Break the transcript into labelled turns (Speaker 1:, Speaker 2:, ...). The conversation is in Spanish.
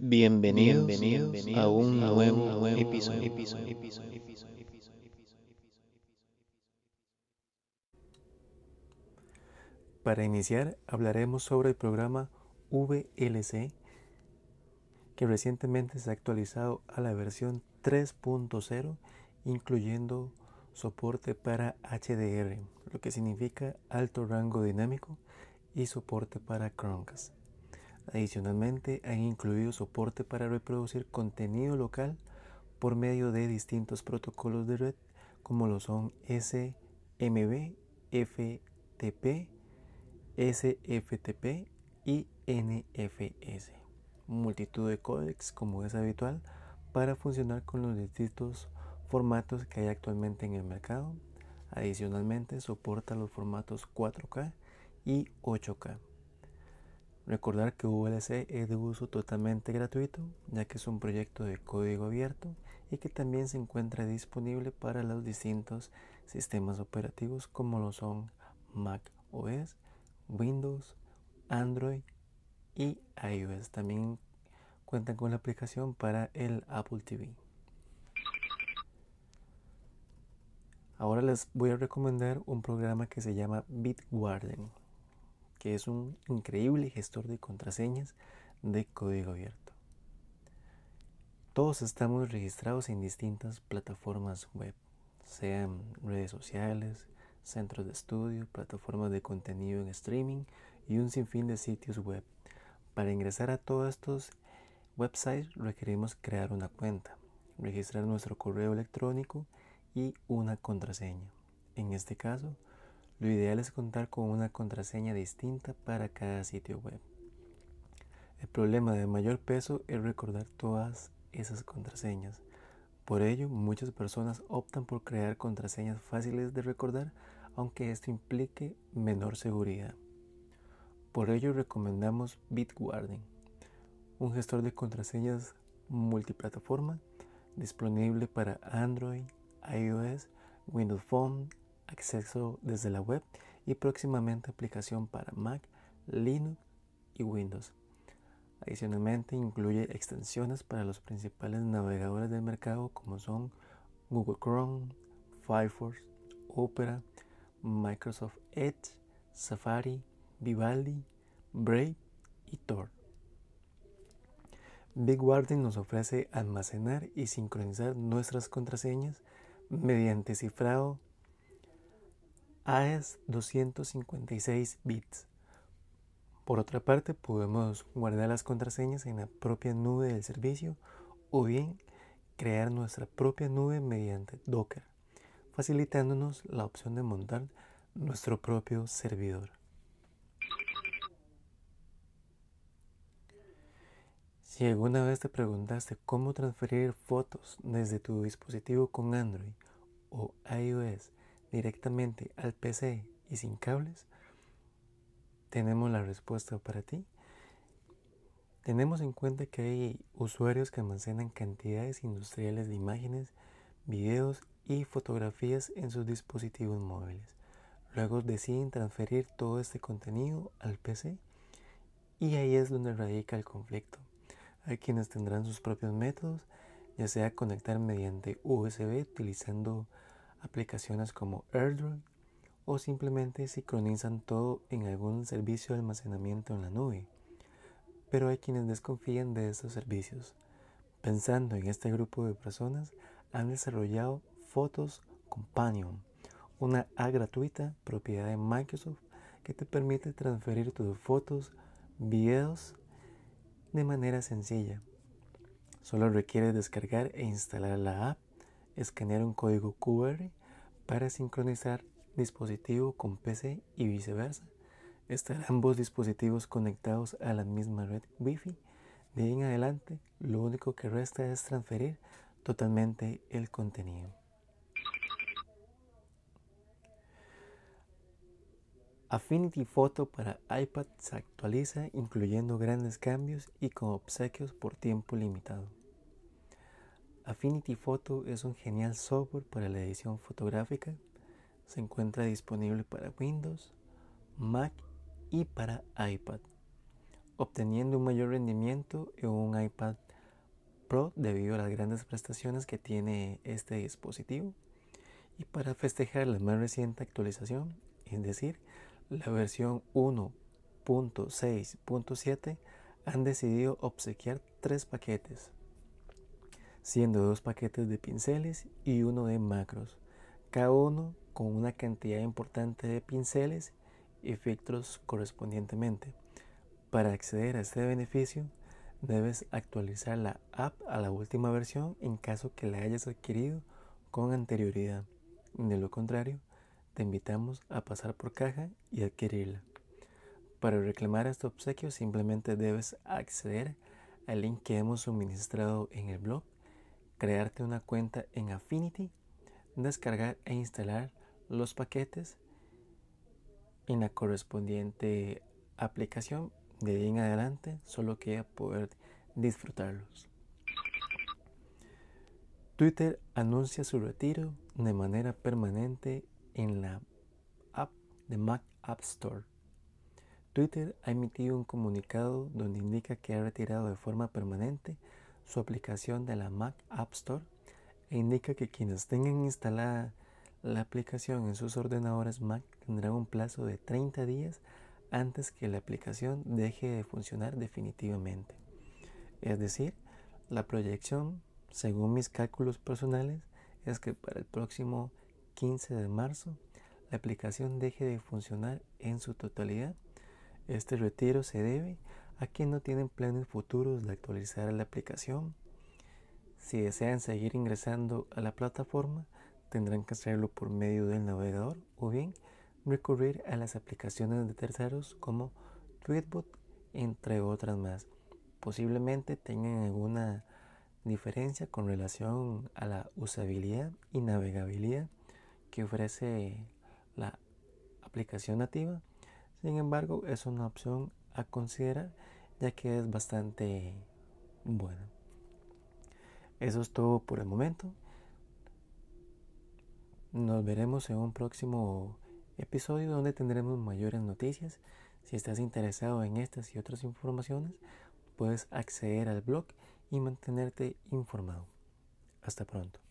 Speaker 1: Bienvenidos, Bienvenidos a un nuevo, episodio.
Speaker 2: Para iniciar, hablaremos sobre el programa VLC, que recientemente se ha actualizado a la versión 3.0, incluyendo soporte para HDR, lo que significa alto rango dinámico, y soporte para Chromecast. Adicionalmente, han incluido soporte para reproducir contenido local por medio de distintos protocolos de red como lo son SMB, FTP, SFTP y NFS. Multitud de códecs como es habitual para funcionar con los distintos formatos que hay actualmente en el mercado. Adicionalmente soporta los formatos 4K y 8K. Recordar que VLC es de uso totalmente gratuito, ya que es un proyecto de código abierto y que también se encuentra disponible para los distintos sistemas operativos como lo son Mac OS, Windows, Android y iOS. También cuentan con la aplicación para el Apple TV. Ahora les voy a recomendar un programa que se llama Bitwarden es un increíble gestor de contraseñas de código abierto. Todos estamos registrados en distintas plataformas web, sean redes sociales, centros de estudio, plataformas de contenido en streaming y un sinfín de sitios web. Para ingresar a todos estos websites requerimos crear una cuenta, registrar nuestro correo electrónico y una contraseña. En este caso, lo ideal es contar con una contraseña distinta para cada sitio web. El problema de mayor peso es recordar todas esas contraseñas. Por ello, muchas personas optan por crear contraseñas fáciles de recordar, aunque esto implique menor seguridad. Por ello recomendamos Bitwarden, un gestor de contraseñas multiplataforma disponible para Android, iOS, Windows Phone, acceso desde la web y próximamente aplicación para Mac, Linux y Windows. Adicionalmente incluye extensiones para los principales navegadores del mercado como son Google Chrome, Firefox, Opera, Microsoft Edge, Safari, Vivaldi, Brave y Tor. Big nos ofrece almacenar y sincronizar nuestras contraseñas mediante cifrado AES 256 bits. Por otra parte, podemos guardar las contraseñas en la propia nube del servicio o bien crear nuestra propia nube mediante Docker, facilitándonos la opción de montar nuestro propio servidor. Si alguna vez te preguntaste cómo transferir fotos desde tu dispositivo con Android o iOS directamente al PC y sin cables, tenemos la respuesta para ti. Tenemos en cuenta que hay usuarios que almacenan cantidades industriales de imágenes, videos y fotografías en sus dispositivos móviles. Luego deciden transferir todo este contenido al PC y ahí es donde radica el conflicto. Hay quienes tendrán sus propios métodos, ya sea conectar mediante USB utilizando aplicaciones como AirDrop o simplemente sincronizan todo en algún servicio de almacenamiento en la nube. Pero hay quienes desconfían de estos servicios. Pensando en este grupo de personas, han desarrollado Photos Companion, una A gratuita propiedad de Microsoft que te permite transferir tus fotos, videos de manera sencilla. Solo requiere descargar e instalar la app escanear un código QR para sincronizar dispositivo con PC y viceversa. Estar ambos dispositivos conectados a la misma red Wi-Fi. De ahí en adelante, lo único que resta es transferir totalmente el contenido. Affinity Photo para iPad se actualiza incluyendo grandes cambios y con obsequios por tiempo limitado. Affinity Photo es un genial software para la edición fotográfica. Se encuentra disponible para Windows, Mac y para iPad. obteniendo un mayor rendimiento en un iPad Pro debido a las grandes prestaciones que tiene este dispositivo. Y para festejar la más reciente actualización, es decir, la versión 1.6.7, han decidido obsequiar tres paquetes, siendo dos paquetes de pinceles y uno de macros, cada uno con una cantidad importante de pinceles y filtros correspondientemente. Para acceder a este beneficio, debes actualizar la app a la última versión en caso que la hayas adquirido con anterioridad. De lo contrario, te invitamos a pasar por caja y adquirirla. Para reclamar este obsequio simplemente debes acceder al link que hemos suministrado en el blog, crearte una cuenta en Affinity, descargar e instalar los paquetes en la correspondiente aplicación de ahí en adelante solo queda poder disfrutarlos. Twitter anuncia su retiro de manera permanente en la app de Mac App Store. Twitter ha emitido un comunicado donde indica que ha retirado de forma permanente su aplicación de la Mac App Store e indica que quienes tengan instalada la aplicación en sus ordenadores Mac tendrán un plazo de 30 días antes que la aplicación deje de funcionar definitivamente. Es decir, la proyección, según mis cálculos personales, es que para el próximo 15 de marzo la aplicación deje de funcionar en su totalidad. Este retiro se debe a no tienen planes futuros de actualizar la aplicación. Si desean seguir ingresando a la plataforma, tendrán que hacerlo por medio del navegador o bien recurrir a las aplicaciones de terceros como Tweetbot, entre otras más. Posiblemente tengan alguna diferencia con relación a la usabilidad y navegabilidad que ofrece la aplicación nativa. Sin embargo, es una opción a considerar ya que es bastante buena. Eso es todo por el momento. Nos veremos en un próximo episodio donde tendremos mayores noticias. Si estás interesado en estas y otras informaciones, puedes acceder al blog y mantenerte informado. Hasta pronto.